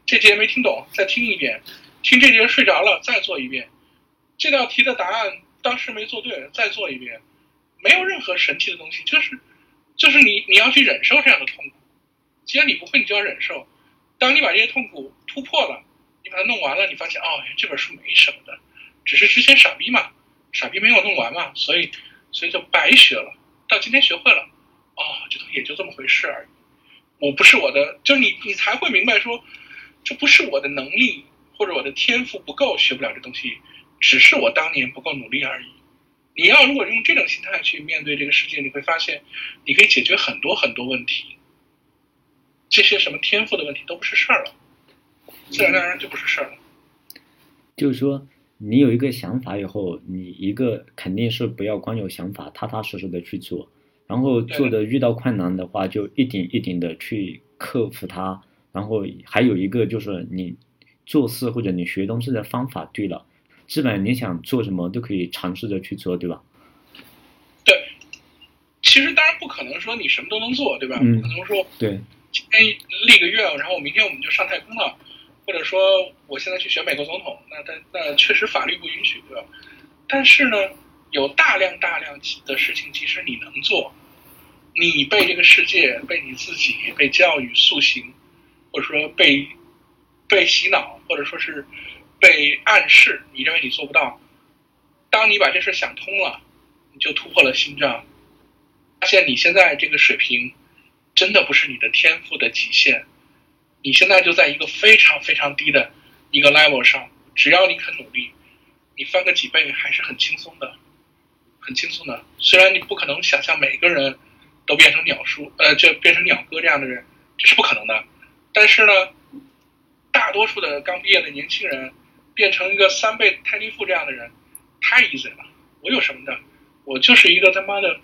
[SPEAKER 2] 这节没听懂，再听一遍，听这节睡着了，再做一遍，这道题的答案当时没做对，再做一遍，没有任何神奇的东西，就是就是你你要去忍受这样的痛苦。既然你不会，你就要忍受。当你把这些痛苦突破了，你把它弄完了，你发现哦，这本书没什么的，只是之前傻逼嘛，傻逼没有弄完嘛，所以。所以就白学了，到今天学会了，哦，就也就这么回事而已。我不是我的，就是你，你才会明白说，这不是我的能力或者我的天赋不够学不了这东西，只是我当年不够努力而已。你要如果用这种心态去面对这个世界，你会发现，你可以解决很多很多问题。这些什么天赋的问题都不是事儿了，自然而然就不是事儿了。
[SPEAKER 1] 就是说。你有一个想法以后，你一个肯定是不要光有想法，踏踏实实的去做，然后做的遇到困难的话，就一点一点的去克服它。然后还有一个就是你做事或者你学东西的方法对了，基本你想做什么都可以尝试着去做，对吧？
[SPEAKER 2] 对，其实当然不可能说你什么都能做，对吧？
[SPEAKER 1] 不
[SPEAKER 2] 可能说
[SPEAKER 1] 对，
[SPEAKER 2] 今天立个愿，然后明天我们就上太空了。或者说，我现在去选美国总统，那但那确实法律不允许，对吧？但是呢，有大量大量的事情，其实你能做。你被这个世界、被你自己、被教育塑形，或者说被被洗脑，或者说是被暗示，你认为你做不到。当你把这事想通了，你就突破了心脏，发现你现在这个水平，真的不是你的天赋的极限。你现在就在一个非常非常低的一个 level 上，只要你肯努力，你翻个几倍还是很轻松的，很轻松的。虽然你不可能想象每个人都变成鸟叔，呃，就变成鸟哥这样的人，这是不可能的。但是呢，大多数的刚毕业的年轻人变成一个三倍泰迪富这样的人，太 easy 了。我有什么的？我就是一个他妈的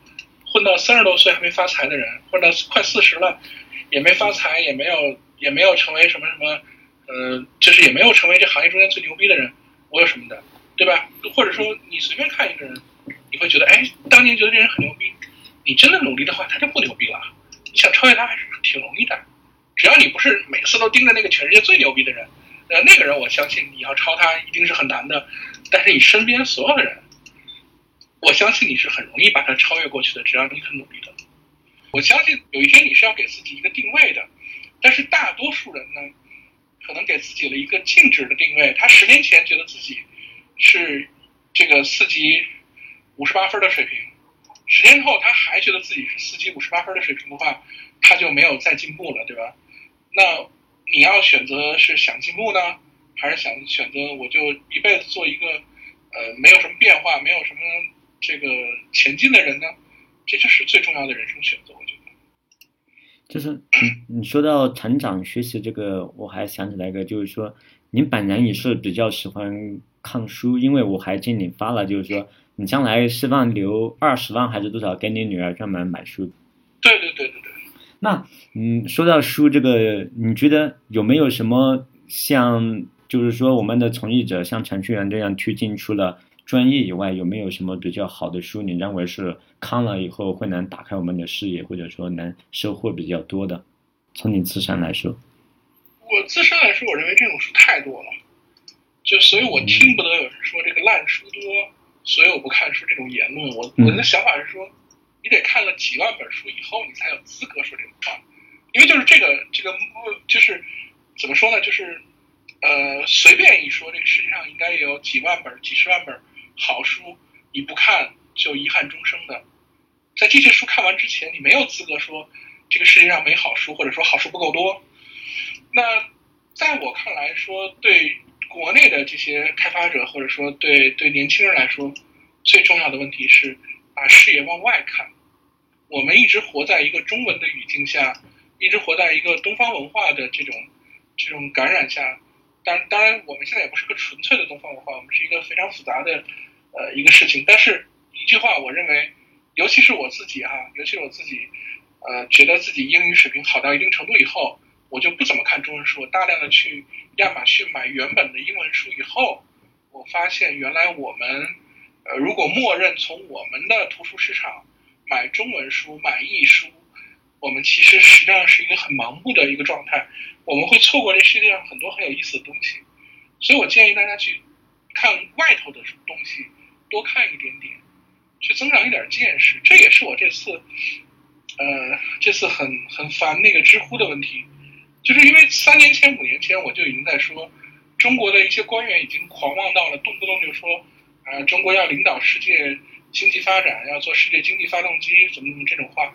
[SPEAKER 2] 混到三十多岁还没发财的人，混到快四十了也没发财，也没有。也没有成为什么什么，呃，就是也没有成为这行业中间最牛逼的人，我有什么的，对吧？或者说你随便看一个人，你会觉得，哎，当年觉得这人很牛逼，你真的努力的话，他就不牛逼了。你想超越他还是挺容易的，只要你不是每次都盯着那个全世界最牛逼的人，呃，那个人我相信你要超他一定是很难的。但是你身边所有的人，我相信你是很容易把它超越过去的，只要你很努力的。我相信有一天你是要给自己一个定位的，但是大多数人呢，可能给自己了一个静止的定位。他十年前觉得自己是这个四级五十八分的水平，十年后他还觉得自己是四级五十八分的水平的话，他就没有再进步了，对吧？那你要选择是想进步呢，还是想选择我就一辈子做一个呃没有什么变化、没有什么这个前进的人呢？这就是最重要的人生选择，我觉得。
[SPEAKER 1] 就是你你说到成长学习这个，我还想起来一个，就是说您本人也是比较喜欢看书，因为我还见你发了，就是说你将来希望留二十万还是多少给你女儿专门买书。
[SPEAKER 2] 对对对对对。
[SPEAKER 1] 那嗯，说到书这个，你觉得有没有什么像，就是说我们的从业者像程序员这样推进出了专业以外，有没有什么比较好的书？你认为是看了以后会能打开我们的视野，或者说能收获比较多的？从你自身来说，
[SPEAKER 2] 我自身来说，我认为这种书太多了，就所以我听不得有人说这个烂书多，所以我不看书这种言论。我我的想法是说。你得看了几万本书以后，你才有资格说这种话，因为就是这个这个就是怎么说呢？就是呃，随便一说，这个世界上应该有几万本、几十万本好书，你不看就遗憾终生的。在这些书看完之前，你没有资格说这个世界上没好书，或者说好书不够多。那在我看来说，对国内的这些开发者，或者说对对年轻人来说，最重要的问题是把视野往外看。我们一直活在一个中文的语境下，一直活在一个东方文化的这种这种感染下。当当然，我们现在也不是个纯粹的东方文化，我们是一个非常复杂的呃一个事情。但是一句话，我认为，尤其是我自己哈，尤其是我自己，呃，觉得自己英语水平好到一定程度以后，我就不怎么看中文书，我大量的去亚马逊买原本的英文书以后，我发现原来我们呃如果默认从我们的图书市场。买中文书、买译书，我们其实实际上是一个很盲目的一个状态，我们会错过这世界上很多很有意思的东西。所以我建议大家去看外头的东西，多看一点点，去增长一点见识。这也是我这次，呃，这次很很烦那个知乎的问题，就是因为三年前、五年前我就已经在说，中国的一些官员已经狂妄到了，动不动就说，啊，中国要领导世界。经济发展要做世界经济发动机，怎么怎么这种话，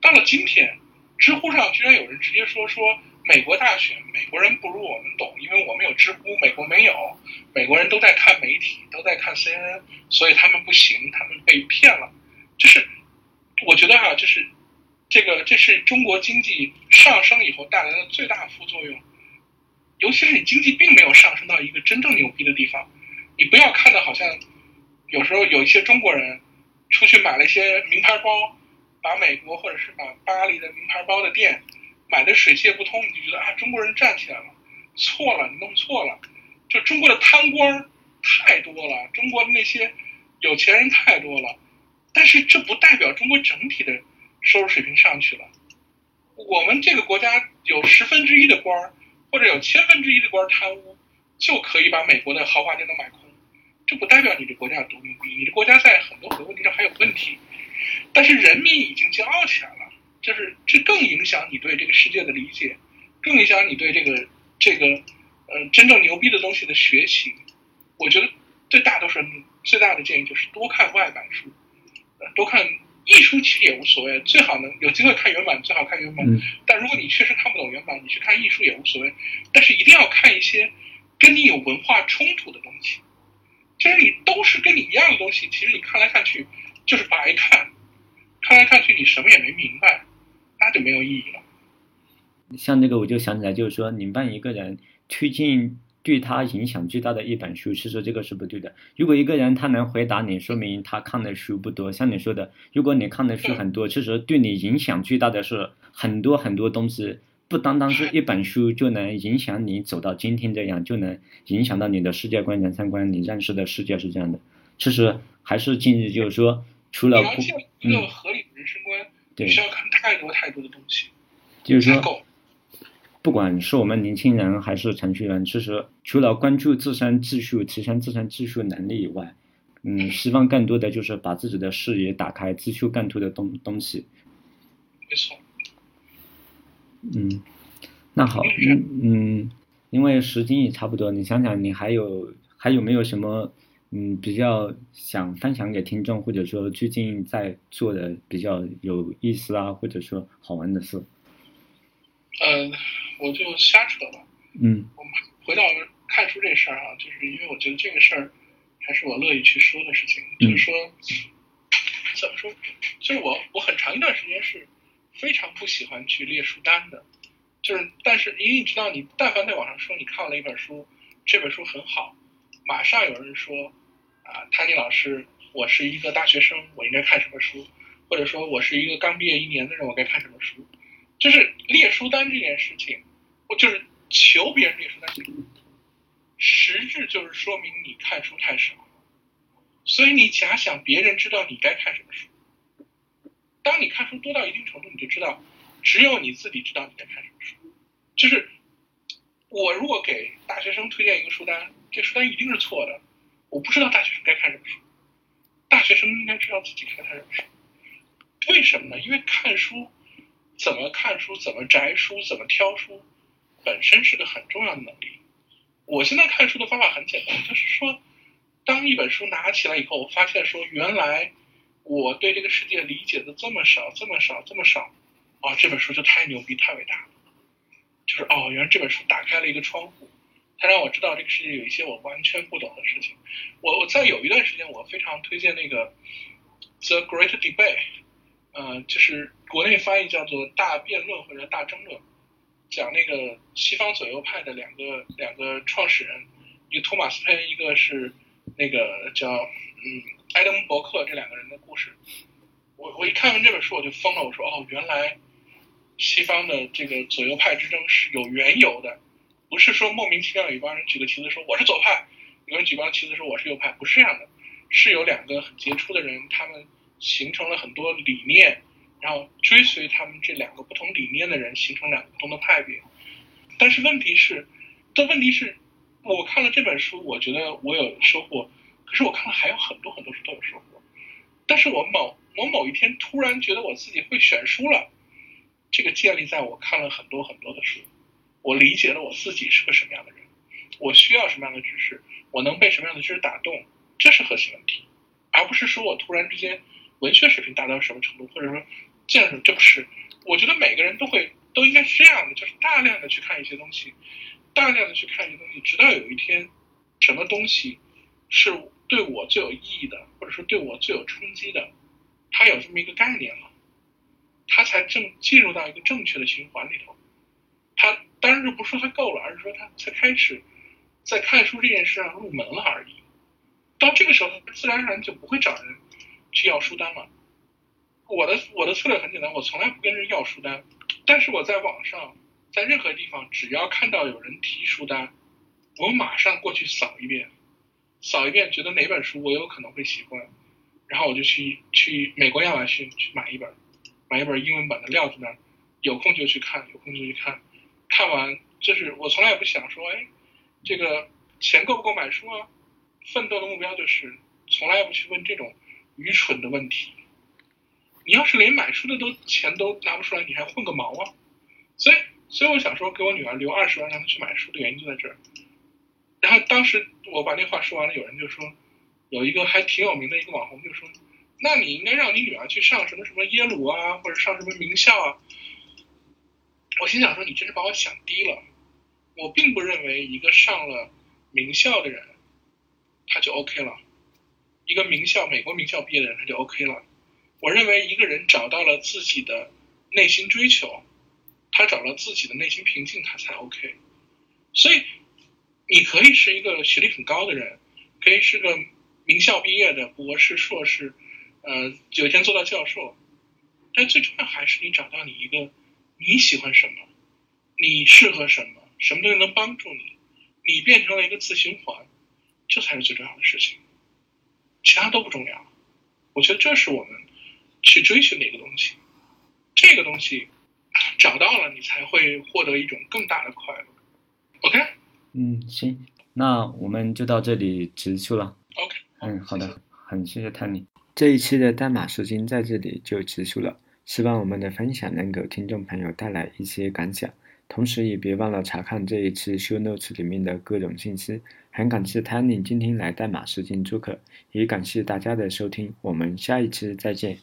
[SPEAKER 2] 到了今天，知乎上居然有人直接说说美国大选，美国人不如我们懂，因为我们有知乎，美国没有，美国人都在看媒体，都在看 CNN，所以他们不行，他们被骗了。就是我觉得哈，就是这个，这是中国经济上升以后带来的最大副作用，尤其是你经济并没有上升到一个真正牛逼的地方，你不要看的好像。有时候有一些中国人出去买了一些名牌包，把美国或者是把巴黎的名牌包的店买的水泄不通，你就觉得啊，中国人站起来了，错了，你弄错了。就中国的贪官太多了，中国的那些有钱人太多了，但是这不代表中国整体的收入水平上去了。我们这个国家有十分之一的官儿，或者有千分之一的官贪污，就可以把美国的豪华店都买空。这不代表你的国家有多牛逼，你的国家在很多很多问题上还有问题，但是人民已经骄傲起来了，就是这更影响你对这个世界的理解，更影响你对这个这个呃真正牛逼的东西的学习。我觉得对大多数人最大的建议就是多看外版书，呃多看译书其实也无所谓，最好能有机会看原版最好看原版，但如果你确实看不懂原版，你去看译书也无所谓，但是一定要看一些跟你有文化冲突的东西。其实你都是跟你一样的东西，其实你看来看去就是白看，看来看去你什么也没明白，那就没有意义了。
[SPEAKER 1] 像这个我就想起来，就是说你问一个人推荐对他影响最大的一本书，其实这个是不对的。如果一个人他能回答你，说明他看的书不多。像你说的，如果你看的书很多，其实对你影响最大的是很多很多东西。不单单是一本书就能影响你走到今天这样，就能影响到你的世界观、人生观，你认识的世界是这样的。其实还是建议，就是说，除了
[SPEAKER 2] 一个合理的人生观，
[SPEAKER 1] 对，
[SPEAKER 2] 需要看太多太多的东西，
[SPEAKER 1] 就是说，不管是我们年轻人还是程序员，其实除了关注自身技术、提升自身技术能力以外，嗯，希望更多的就是把自己的视野打开，接触更多的东东西。
[SPEAKER 2] 没错。
[SPEAKER 1] 嗯，那好，嗯嗯，因为时间也差不多，你想想，你还有还有没有什么嗯比较想分享给听众，或者说最近在做的比较有意思啊，或者说好玩的事？
[SPEAKER 2] 嗯，我就瞎扯吧。
[SPEAKER 1] 嗯。
[SPEAKER 2] 我们回到看书这事儿啊，就是因为我觉得这个事儿还是我乐意去说的事情。就是说，怎么说？就是我我很长一段时间是。非常不喜欢去列书单的，就是，但是因为你知道，你但凡在网上说你看了一本书，这本书很好，马上有人说，啊，谭尼老师，我是一个大学生，我应该看什么书？或者说我是一个刚毕业一年的人，我该看什么书？就是列书单这件事情，我就是求别人列书单，实质就是说明你看书太少，所以你假想别人知道你该看什么书。当你看书多到一定程度，你就知道，只有你自己知道你在看什么书。就是我如果给大学生推荐一个书单，这书单一定是错的。我不知道大学生该看什么书，大学生应该知道自己该看什么书。为什么呢？因为看书，怎么看书，怎么摘书，怎么挑书，本身是个很重要的能力。我现在看书的方法很简单，就是说，当一本书拿起来以后，我发现说原来。我对这个世界理解的这么少，这么少，这么少，啊，这本书就太牛逼，太伟大了。就是哦，原来这本书打开了一个窗户，它让我知道这个世界有一些我完全不懂的事情。我我在有一段时间，我非常推荐那个《The Great Debate》，呃，就是国内翻译叫做《大辩论》或者《大争论》，讲那个西方左右派的两个两个创始人，一个托马斯·佩恩，一个是那个叫嗯。埃德蒙·伯克这两个人的故事，我我一看完这本书我就疯了。我说哦，原来西方的这个左右派之争是有缘由的，不是说莫名其妙有一帮人举个旗子说我是左派，有人举帮旗子说我是右派，不是这样的，是有两个很杰出的人，他们形成了很多理念，然后追随他们这两个不同理念的人形成两个不同的派别。但是问题是，但问题是，我看了这本书，我觉得我有收获。可是我看了还有很多很多书都有收获，但是我某我某一天突然觉得我自己会选书了，这个建立在我看了很多很多的书，我理解了我自己是个什么样的人，我需要什么样的知识，我能被什么样的知识打动，这是核心问题，而不是说我突然之间文学水平达到什么程度，或者说见识，这不是，我觉得每个人都会都应该是这样的，就是大量的去看一些东西，大量的去看一些东西，直到有一天什么东西是。对我最有意义的，或者说对我最有冲击的，他有这么一个概念了，他才正进入到一个正确的循环里头。他当然就不是说他够了，而是说他才开始在看书这件事上入门了而已。到这个时候，他自然而然就不会找人去要书单了。我的我的策略很简单，我从来不跟人要书单，但是我在网上，在任何地方，只要看到有人提书单，我马上过去扫一遍。扫一遍，觉得哪本书我有可能会喜欢，然后我就去去美国亚马逊去买一本，买一本英文版的料子那儿，有空就去看，有空就去看，看完就是我从来也不想说，哎，这个钱够不够买书啊？奋斗的目标就是从来不去问这种愚蠢的问题。你要是连买书的都钱都拿不出来，你还混个毛啊？所以，所以我想说，给我女儿留二十万让她去买书的原因就在这儿。然后当时我把那话说完了，有人就说，有一个还挺有名的一个网红就说，那你应该让你女儿去上什么什么耶鲁啊，或者上什么名校啊。我心想说，你真是把我想低了。我并不认为一个上了名校的人，他就 OK 了。一个名校美国名校毕业的人他就 OK 了。我认为一个人找到了自己的内心追求，他找到自己的内心平静，他才 OK。所以。你可以是一个学历很高的人，可以是个名校毕业的博士、硕士，呃，有一天做到教授，但最重要还是你找到你一个你喜欢什么，你适合什么，什么东西能帮助你，你变成了一个自循环，这才是最重要的事情，其他都不重要。我觉得这是我们去追寻的一个东西，这个东西找到了，你才会获得一种更大的快乐。OK。
[SPEAKER 1] 嗯，行，那我们就到这里结束了。
[SPEAKER 2] OK，
[SPEAKER 1] 嗯，好的。
[SPEAKER 3] 很谢谢 Tony。这一期的代码时间在这里就结束了，希望我们的分享能给听众朋友带来一些感想，同时也别忘了查看这一次 show notes 里面的各种信息。很感谢 Tony 今天来代码时间做客，也感谢大家的收听，我们下一期再见。